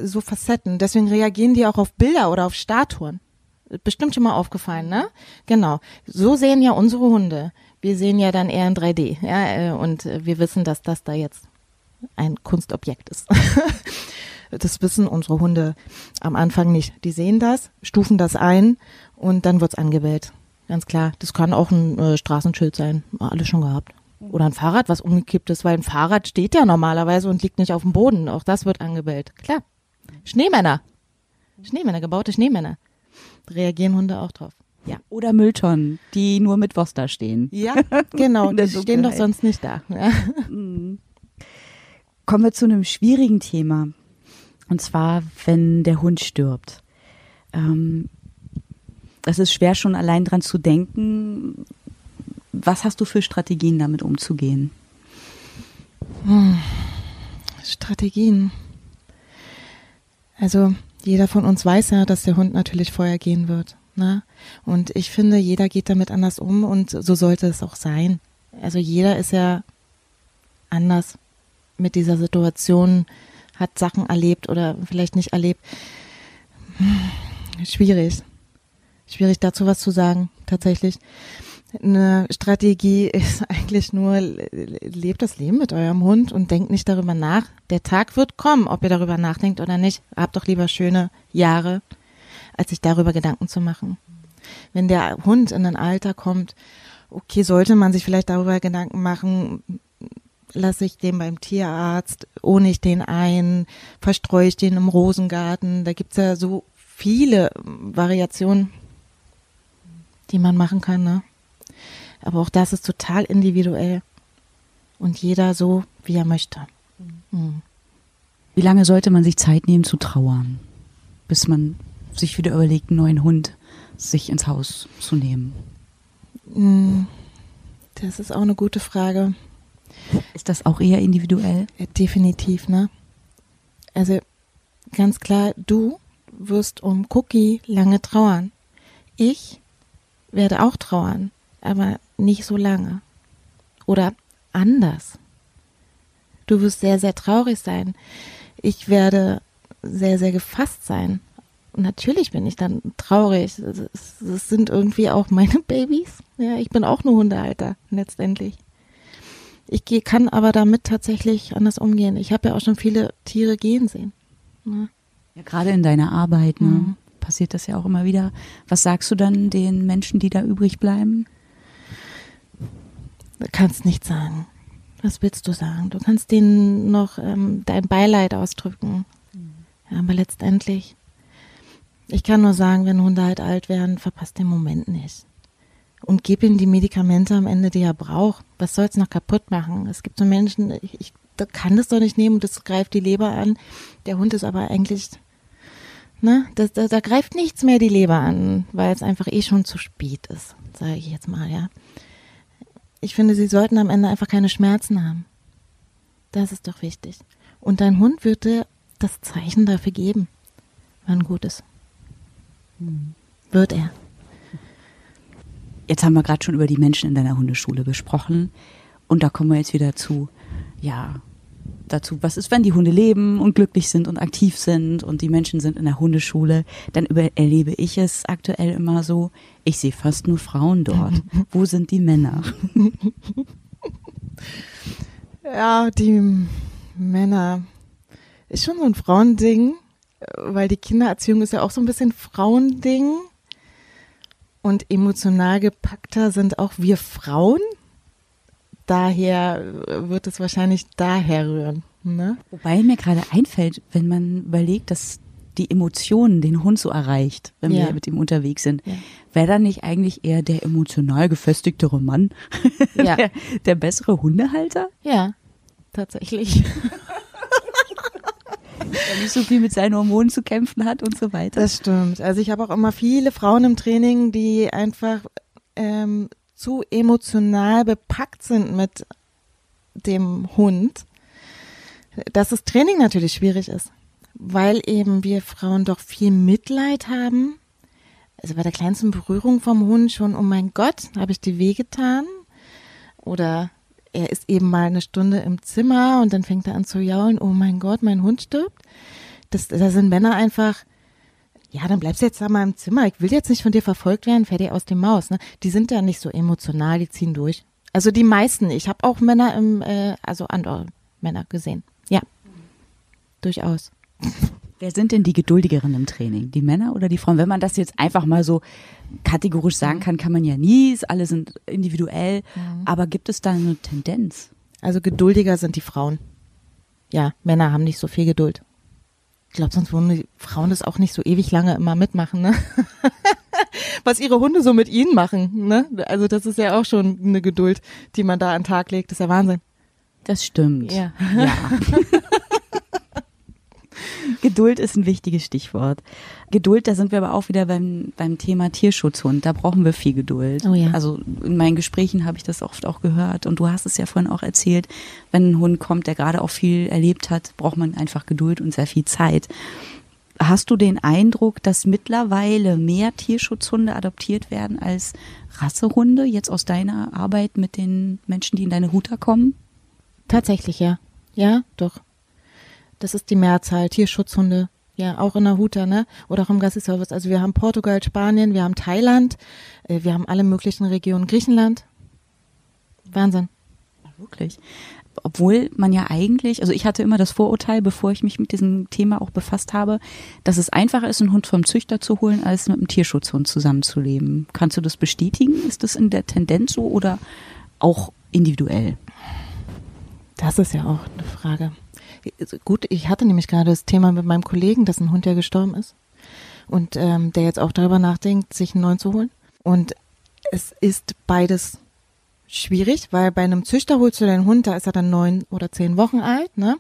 so Facetten. Deswegen reagieren die auch auf Bilder oder auf Statuen. Bestimmt schon mal aufgefallen, ne? Genau. So sehen ja unsere Hunde. Wir sehen ja dann eher in 3D, ja, äh, und äh, wir wissen, dass das da jetzt ein Kunstobjekt ist. Das wissen unsere Hunde am Anfang nicht. Die sehen das, stufen das ein und dann wird's angewählt. Ganz klar. Das kann auch ein äh, Straßenschild sein. Alles schon gehabt. Oder ein Fahrrad, was umgekippt ist, weil ein Fahrrad steht ja normalerweise und liegt nicht auf dem Boden. Auch das wird angebellt. Klar. Schneemänner. Schneemänner, gebaute Schneemänner. Reagieren Hunde auch drauf. Ja. Oder Mülltonnen, die nur mit da stehen. Ja, genau. Die stehen doch Dunkelheit. sonst nicht da. Ja. Kommen wir zu einem schwierigen Thema. Und zwar, wenn der Hund stirbt. Ähm, es ist schwer schon allein dran zu denken. Was hast du für Strategien, damit umzugehen? Strategien. Also jeder von uns weiß ja, dass der Hund natürlich vorher gehen wird. Ne? Und ich finde, jeder geht damit anders um und so sollte es auch sein. Also jeder ist ja anders mit dieser Situation, hat Sachen erlebt oder vielleicht nicht erlebt. Hm, Schwierig. Schwierig dazu was zu sagen, tatsächlich. Eine Strategie ist eigentlich nur, lebt das Leben mit eurem Hund und denkt nicht darüber nach. Der Tag wird kommen, ob ihr darüber nachdenkt oder nicht. Habt doch lieber schöne Jahre, als sich darüber Gedanken zu machen. Wenn der Hund in ein Alter kommt, okay, sollte man sich vielleicht darüber Gedanken machen, lasse ich den beim Tierarzt, ohne ich den ein, verstreue ich den im Rosengarten. Da gibt's ja so viele Variationen, die man machen kann, ne? Aber auch das ist total individuell. Und jeder so, wie er möchte. Mhm. Wie lange sollte man sich Zeit nehmen zu trauern, bis man sich wieder überlegt, einen neuen Hund sich ins Haus zu nehmen? Mhm. Das ist auch eine gute Frage. Ist das auch eher individuell? Definitiv, ne? Also ganz klar, du wirst um Cookie lange trauern. Ich werde auch trauern, aber nicht so lange. Oder anders. Du wirst sehr, sehr traurig sein. Ich werde sehr, sehr gefasst sein. Und natürlich bin ich dann traurig. Es sind irgendwie auch meine Babys. Ja, ich bin auch nur Hundehalter, letztendlich. Ich kann aber damit tatsächlich anders umgehen. Ich habe ja auch schon viele Tiere gehen sehen. Ne? Ja, gerade in deiner Arbeit, ne? Mhm. Passiert das ja auch immer wieder. Was sagst du dann den Menschen, die da übrig bleiben? Du kannst nichts sagen. Was willst du sagen? Du kannst denen noch ähm, dein Beileid ausdrücken. Ja, aber letztendlich, ich kann nur sagen, wenn Hunde halt alt werden, verpasst den Moment nicht. Und gib ihm die Medikamente am Ende, die er braucht. Was soll's noch kaputt machen? Es gibt so Menschen, ich, ich da kann das doch nicht nehmen und das greift die Leber an. Der Hund ist aber eigentlich, ne, da, da, da greift nichts mehr die Leber an, weil es einfach eh schon zu spät ist, sage ich jetzt mal, ja. Ich finde, sie sollten am Ende einfach keine Schmerzen haben. Das ist doch wichtig. Und dein Hund wird dir das Zeichen dafür geben, wann gut ist. Wird er. Jetzt haben wir gerade schon über die Menschen in deiner Hundeschule gesprochen. Und da kommen wir jetzt wieder zu, ja, dazu, was ist, wenn die Hunde leben und glücklich sind und aktiv sind und die Menschen sind in der Hundeschule, dann erlebe ich es aktuell immer so, ich sehe fast nur Frauen dort. Wo sind die Männer? Ja, die Männer ist schon so ein Frauending, weil die Kindererziehung ist ja auch so ein bisschen Frauending. Und emotional gepackter sind auch wir Frauen. Daher äh, wird es wahrscheinlich daher rühren. Ne? Wobei mir gerade einfällt, wenn man überlegt, dass die Emotionen den Hund so erreicht, wenn Ja. wir mit ihm unterwegs sind, Ja. wäre dann nicht eigentlich eher der emotional gefestigtere Mann Ja. der, der bessere Hundehalter? Ja, tatsächlich. Der nicht so viel mit seinen Hormonen zu kämpfen hat und so weiter. Das stimmt. Also ich habe auch immer viele Frauen im Training, die einfach ähm, zu emotional bepackt sind mit dem Hund, dass das Training natürlich schwierig ist, weil eben wir Frauen doch viel Mitleid haben. Also bei der kleinsten Berührung vom Hund schon, oh mein Gott, habe ich dir wehgetan? Oder er ist eben mal eine Stunde im Zimmer und dann fängt er an zu jaulen, oh mein Gott, mein Hund stirbt. Das, da sind Männer einfach, ja, dann bleibst du jetzt da mal im Zimmer. Ich will jetzt nicht von dir verfolgt werden, fertig aus dem Maus. Ne? Die sind ja nicht so emotional, die ziehen durch. Also die meisten. Ich habe auch Männer im, äh, also andere Männer gesehen. Ja, durchaus. Wer sind denn die Geduldigeren im Training? Die Männer oder die Frauen? Wenn man das jetzt einfach mal so kategorisch sagen kann, kann man ja nie. Alle sind individuell. Mhm. Aber gibt es da eine Tendenz? Also geduldiger sind die Frauen. Ja, Männer haben nicht so viel Geduld. Ich glaube, sonst würden die Frauen das auch nicht so ewig lange immer mitmachen, ne? Was ihre Hunde so mit ihnen machen, ne? Also das ist ja auch schon eine Geduld, die man da an den Tag legt. Das ist ja Wahnsinn. Das stimmt. Ja. ja. Geduld ist ein wichtiges Stichwort. Geduld, da sind wir aber auch wieder beim, beim Thema Tierschutzhund. Da brauchen wir viel Geduld. Oh ja. Also in meinen Gesprächen habe ich das oft auch gehört und du hast es ja vorhin auch erzählt, wenn ein Hund kommt, der gerade auch viel erlebt hat, braucht man einfach Geduld und sehr viel Zeit. Hast du den Eindruck, dass mittlerweile mehr Tierschutzhunde adoptiert werden als Rassehunde, jetzt aus deiner Arbeit mit den Menschen, die in deine Huta kommen? Tatsächlich, ja. Ja, doch. Das ist die Mehrzahl. Tierschutzhunde. Ja, auch in der Huta, ne? Oder auch im Gassi-Service. Also wir haben Portugal, Spanien, wir haben Thailand, äh, wir haben alle möglichen Regionen, Griechenland. Wahnsinn. Ja, wirklich. Obwohl man ja eigentlich, also ich hatte immer das Vorurteil, bevor ich mich mit diesem Thema auch befasst habe, dass es einfacher ist, einen Hund vom Züchter zu holen, als mit einem Tierschutzhund zusammenzuleben. Kannst du das bestätigen? Ist das in der Tendenz so oder auch individuell? Das ist ja auch eine Frage. Gut, ich hatte nämlich gerade das Thema mit meinem Kollegen, dass ein Hund ja gestorben ist und ähm, der jetzt auch darüber nachdenkt, sich einen neuen zu holen. Und es ist beides schwierig, weil bei einem Züchter holst du deinen Hund, da ist er dann neun oder zehn Wochen alt, ne?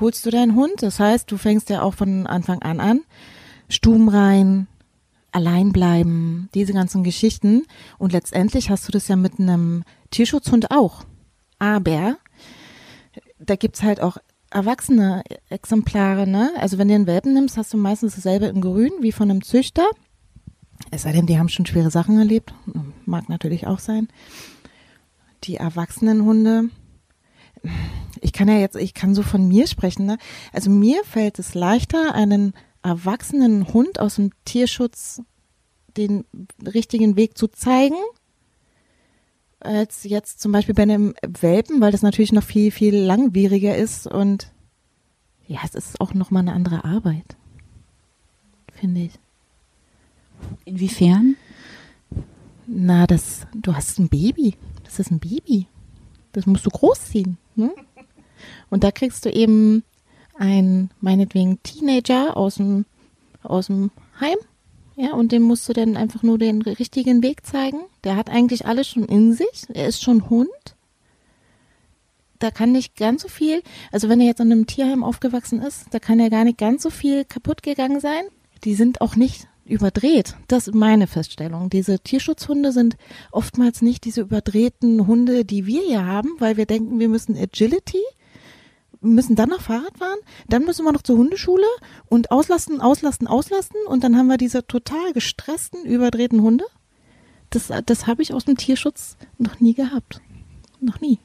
Holst du deinen Hund, das heißt, du fängst ja auch von Anfang an an, Stuben rein, allein bleiben, diese ganzen Geschichten. Und letztendlich hast du das ja mit einem Tierschutzhund auch. Aber da gibt's halt auch erwachsene Exemplare, ne? Also wenn du einen Welpen nimmst, hast du meistens dasselbe in grün wie von einem Züchter. Es sei denn, die haben schon schwere Sachen erlebt. Mag natürlich auch sein. Die erwachsenen Hunde, ich kann ja jetzt, ich kann so von mir sprechen, ne? Also mir fällt es leichter, einen erwachsenen Hund aus dem Tierschutz den richtigen Weg zu zeigen, als jetzt zum Beispiel bei einem Welpen, weil das natürlich noch viel, viel langwieriger ist und ja, es ist auch nochmal eine andere Arbeit, finde ich. Inwiefern? Na, das, du hast ein Baby. Das ist ein Baby. Das musst du großziehen. Ne? Und da kriegst du eben einen, meinetwegen, Teenager aus dem, aus dem Heim ja, und dem musst du dann einfach nur den richtigen Weg zeigen. Der hat eigentlich alles schon in sich. Er ist schon Hund. Da kann nicht ganz so viel, also wenn er jetzt in einem Tierheim aufgewachsen ist, da kann ja gar nicht ganz so viel kaputt gegangen sein. Die sind auch nicht überdreht. Das ist meine Feststellung. Diese Tierschutzhunde sind oftmals nicht diese überdrehten Hunde, die wir hier haben, weil wir denken, wir müssen Agility müssen dann noch Fahrrad fahren, dann müssen wir noch zur Hundeschule und auslasten, auslasten, auslasten und dann haben wir diese total gestressten, überdrehten Hunde. Das, das habe ich aus dem Tierschutz noch nie gehabt. Noch nie.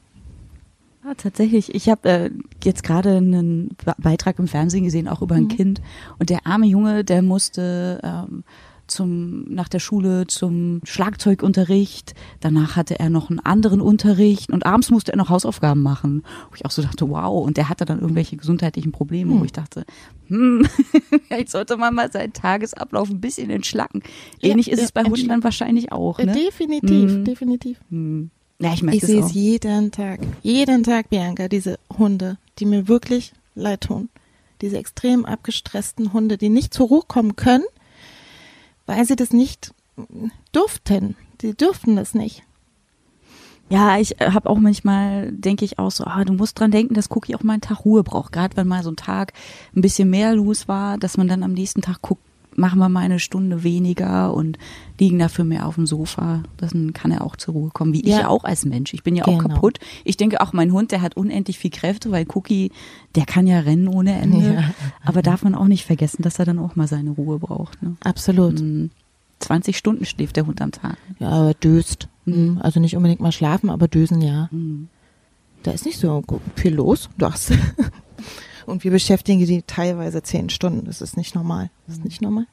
Ja, tatsächlich. Ich habe äh, jetzt gerade einen Beitrag im Fernsehen gesehen, auch über ein mhm. Kind. Und der arme Junge, der musste ähm, zum, nach der Schule zum Schlagzeugunterricht. Danach hatte er noch einen anderen Unterricht und abends musste er noch Hausaufgaben machen. Wo ich auch so dachte, wow. Und der hatte dann irgendwelche gesundheitlichen Probleme, hm. wo ich dachte, hm, vielleicht sollte man mal seinen Tagesablauf ein bisschen entschlacken. Ähnlich ja, ist es bei Hunden dann wahrscheinlich auch. Ne? Definitiv, hm. definitiv. Hm. Ja, ich, ich sehe es jeden Tag, jeden Tag, Bianca, diese Hunde, die mir wirklich leid tun. Diese extrem abgestressten Hunde, die nicht zur Ruhe kommen können, weil sie das nicht durften. Sie durften das nicht. Ja, ich äh, habe auch manchmal, denke ich auch so, ah, du musst dran denken, dass Cookie auch mal einen Tag Ruhe braucht. Gerade wenn mal so ein Tag ein bisschen mehr los war, dass man dann am nächsten Tag guckt, machen wir mal eine Stunde weniger und liegen dafür mehr auf dem Sofa. Dann kann er auch zur Ruhe kommen, wie ja. ich auch als Mensch. Ich bin ja auch genau. kaputt. Ich denke auch, mein Hund, der hat unendlich viel Kräfte, weil Cookie, der kann ja rennen ohne Ende. Ja. Aber darf man auch nicht vergessen, dass er dann auch mal seine Ruhe braucht. Ne? Absolut. 20 hm. Stunden schläft der Hund am Tag. Ja, aber döst. Mhm. Also nicht unbedingt mal schlafen, aber dösen ja. Mhm. Da ist nicht so viel los. Du hast Und wir beschäftigen die teilweise zehn Stunden. Das ist nicht normal. Das ist nicht normal.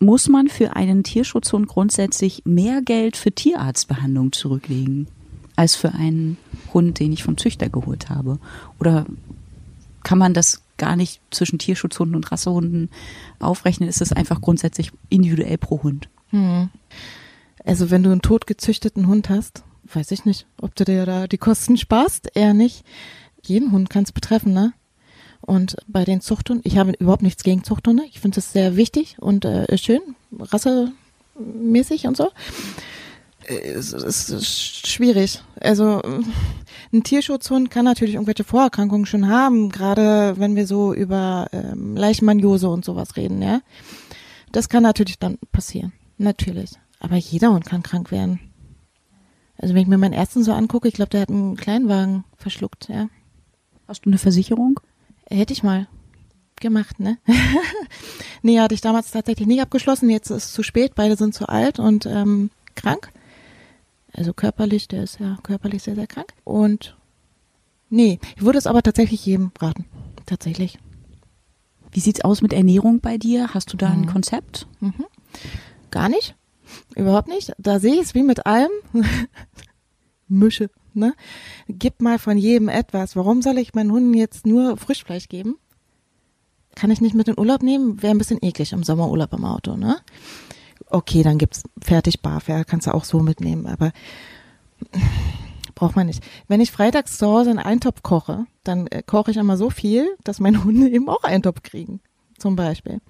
Muss man für einen Tierschutzhund grundsätzlich mehr Geld für Tierarztbehandlung zurücklegen als für einen Hund, den ich vom Züchter geholt habe? Oder kann man das gar nicht zwischen Tierschutzhunden und Rassehunden aufrechnen. Es ist einfach grundsätzlich individuell pro Hund. Hm. Also wenn du einen totgezüchteten Hund hast, weiß ich nicht, ob du dir da die Kosten sparst, eher nicht. Jeden Hund kann es betreffen, ne? Und bei den Zuchthunden, ich habe überhaupt nichts gegen Zuchthunde. Ich finde es sehr wichtig und äh, schön, rassemäßig und so. Äh, es ist schwierig. Also ein Tierschutzhund kann natürlich irgendwelche Vorerkrankungen schon haben, gerade wenn wir so über ähm, Leishmaniose und sowas reden, ja. Das kann natürlich dann passieren, natürlich. Aber jeder Hund kann krank werden. Also wenn ich mir meinen ersten so angucke, ich glaube, der hat einen Kleinwagen verschluckt, ja. Hast du eine Versicherung? Hätte ich mal gemacht, ne? nee, hatte ich damals tatsächlich nicht abgeschlossen. Jetzt ist es zu spät, beide sind zu alt und ähm, krank. Also körperlich, der ist ja körperlich sehr, sehr krank. Und nee, ich würde es aber tatsächlich jedem raten. Tatsächlich. Wie sieht's aus mit Ernährung bei dir? Hast du da ein Mhm. Konzept? Mhm. Gar nicht. Überhaupt nicht. Da sehe ich es wie mit allem. Mische, ne? Gib mal von jedem etwas. Warum soll ich meinen Hunden jetzt nur Frischfleisch geben? Kann ich nicht mit in Urlaub nehmen? Wäre ein bisschen eklig im Sommerurlaub im Auto, ne? Okay, dann gibt's fertig Barfair, kannst du auch so mitnehmen, aber braucht man nicht. Wenn ich freitags zu Hause einen Eintopf koche, dann äh, koche ich immer so viel, dass meine Hunde eben auch Eintopf kriegen, zum Beispiel.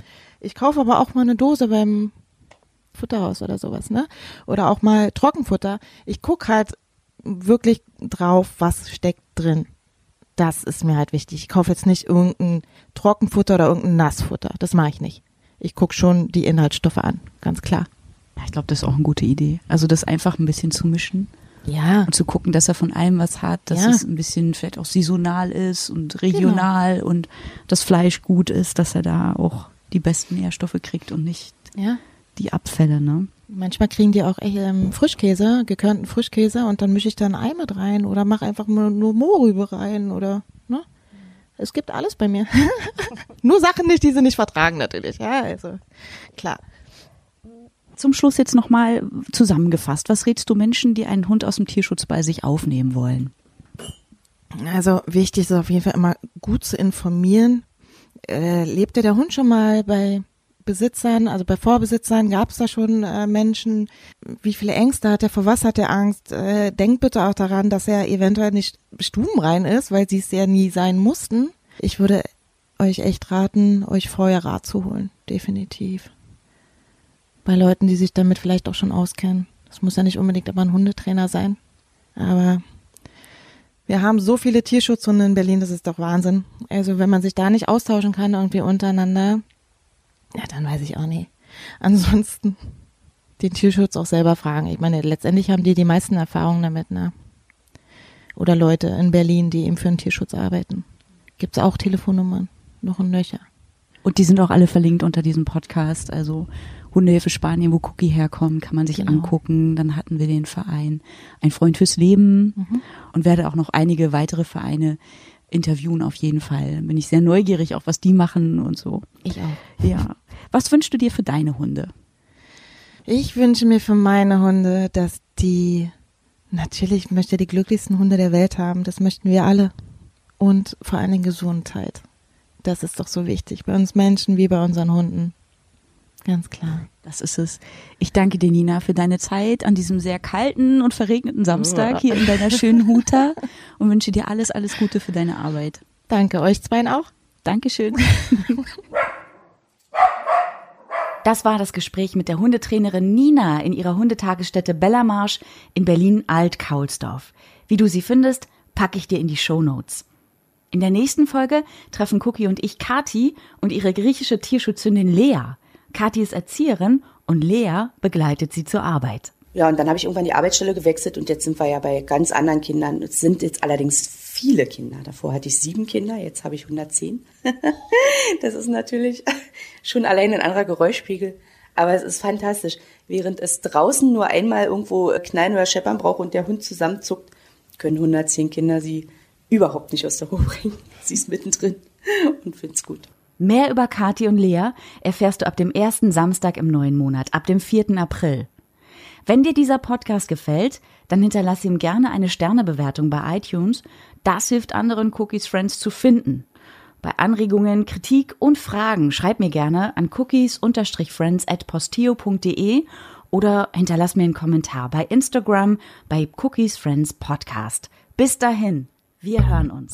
Ich kaufe aber auch mal eine Dose beim Futterhaus oder sowas, ne? Oder auch mal Trockenfutter. Ich guck halt wirklich drauf, was steckt drin. Das ist mir halt wichtig. Ich kaufe jetzt nicht irgendein Trockenfutter oder irgendein Nassfutter. Das mache ich nicht. Ich guck schon die Inhaltsstoffe an, ganz klar. Ich glaube, das ist auch eine gute Idee. Also das einfach ein bisschen zu mischen Ja, und zu gucken, dass er von allem was hat, dass Ja. es ein bisschen vielleicht auch saisonal ist und regional und das Fleisch gut ist, dass er da auch die besten Nährstoffe kriegt und nicht ja. die Abfälle, ne? Manchmal kriegen die auch echt, ähm, Frischkäse, gekörnten Frischkäse und dann mische ich da ein Ei mit rein oder mache einfach nur, nur Mohrrübe rein oder, ne? Es gibt alles bei mir. nur Sachen nicht, die sie nicht vertragen natürlich. Ja, also klar. Zum Schluss jetzt nochmal zusammengefasst. Was rätst du Menschen, die einen Hund aus dem Tierschutz bei sich aufnehmen wollen? Also wichtig ist auf jeden Fall immer gut zu informieren. Äh, lebte der Hund schon mal bei Besitzern, also bei Vorbesitzern, gab es da schon äh, Menschen? Wie viele Ängste hat er? Vor was hat er Angst? Äh, denkt bitte auch daran, dass er eventuell nicht stubenrein ist, weil sie es ja nie sein mussten. Ich würde euch echt raten, euch vorher Rat zu holen, definitiv. Bei Leuten, die sich damit vielleicht auch schon auskennen. Das muss ja nicht unbedingt aber ein Hundetrainer sein. Aber wir haben so viele Tierschutzhunde in Berlin, das ist doch Wahnsinn. Also wenn man sich da nicht austauschen kann irgendwie untereinander, ja, dann weiß ich auch nicht. Ansonsten den Tierschutz auch selber fragen. Ich meine, letztendlich haben die die meisten Erfahrungen damit, ne? Oder Leute in Berlin, die eben für den Tierschutz arbeiten. Gibt's auch Telefonnummern, noch und nöcher. Und die sind auch alle verlinkt unter diesem Podcast. Also Hundehilfe Spanien, wo Cookie herkommt, kann man sich Genau. angucken. Dann hatten wir den Verein Ein Freund fürs Leben Mhm. und werde auch noch einige weitere Vereine interviewen auf jeden Fall. Bin ich sehr neugierig, auch was die machen und so. Ich auch. Ja. Was wünschst du dir für deine Hunde? Ich wünsche mir für meine Hunde, dass die, natürlich ich möchte die glücklichsten Hunde der Welt haben. Das möchten wir alle. Und vor allen Dingen Gesundheit. Das ist doch so wichtig. Bei uns Menschen wie bei unseren Hunden. Ganz klar. Das ist es. Ich danke dir, Nina, für deine Zeit an diesem sehr kalten und verregneten Samstag hier in deiner schönen Huta und wünsche dir alles, alles Gute für deine Arbeit. Danke euch zweien auch. Dankeschön. Das war das Gespräch mit der Hundetrainerin Nina in ihrer Hundetagesstätte Bellamarsch in Berlin-Alt-Kaulsdorf. Wie du sie findest, packe ich dir in die Shownotes. In der nächsten Folge treffen Cookie und ich Kati und ihre griechische Tierschutzhündin Lea. Kati ist Erzieherin und Lea begleitet sie zur Arbeit. Ja, und dann habe ich irgendwann die Arbeitsstelle gewechselt und jetzt sind wir ja bei ganz anderen Kindern. Es sind jetzt allerdings viele Kinder. Davor hatte ich sieben Kinder, jetzt habe ich 110. das ist natürlich schon allein ein anderer Geräuschpegel. Aber es ist fantastisch. Während es draußen nur einmal irgendwo knallen oder scheppern braucht und der Hund zusammenzuckt, können 110 Kinder sie überhaupt nicht aus der Ruhe bringen. Sie ist mittendrin und find's gut. Mehr über Kati und Lea erfährst du ab dem ersten Samstag im neuen Monat, ab dem 4. April. Wenn dir dieser Podcast gefällt, dann hinterlass ihm gerne eine Sternebewertung bei iTunes. Das hilft anderen Cookies Friends zu finden. Bei Anregungen, Kritik und Fragen schreib mir gerne an cookies-friends at posteo.de oder hinterlass mir einen Kommentar bei Instagram bei Cookies Friends Podcast. Bis dahin, wir hören uns.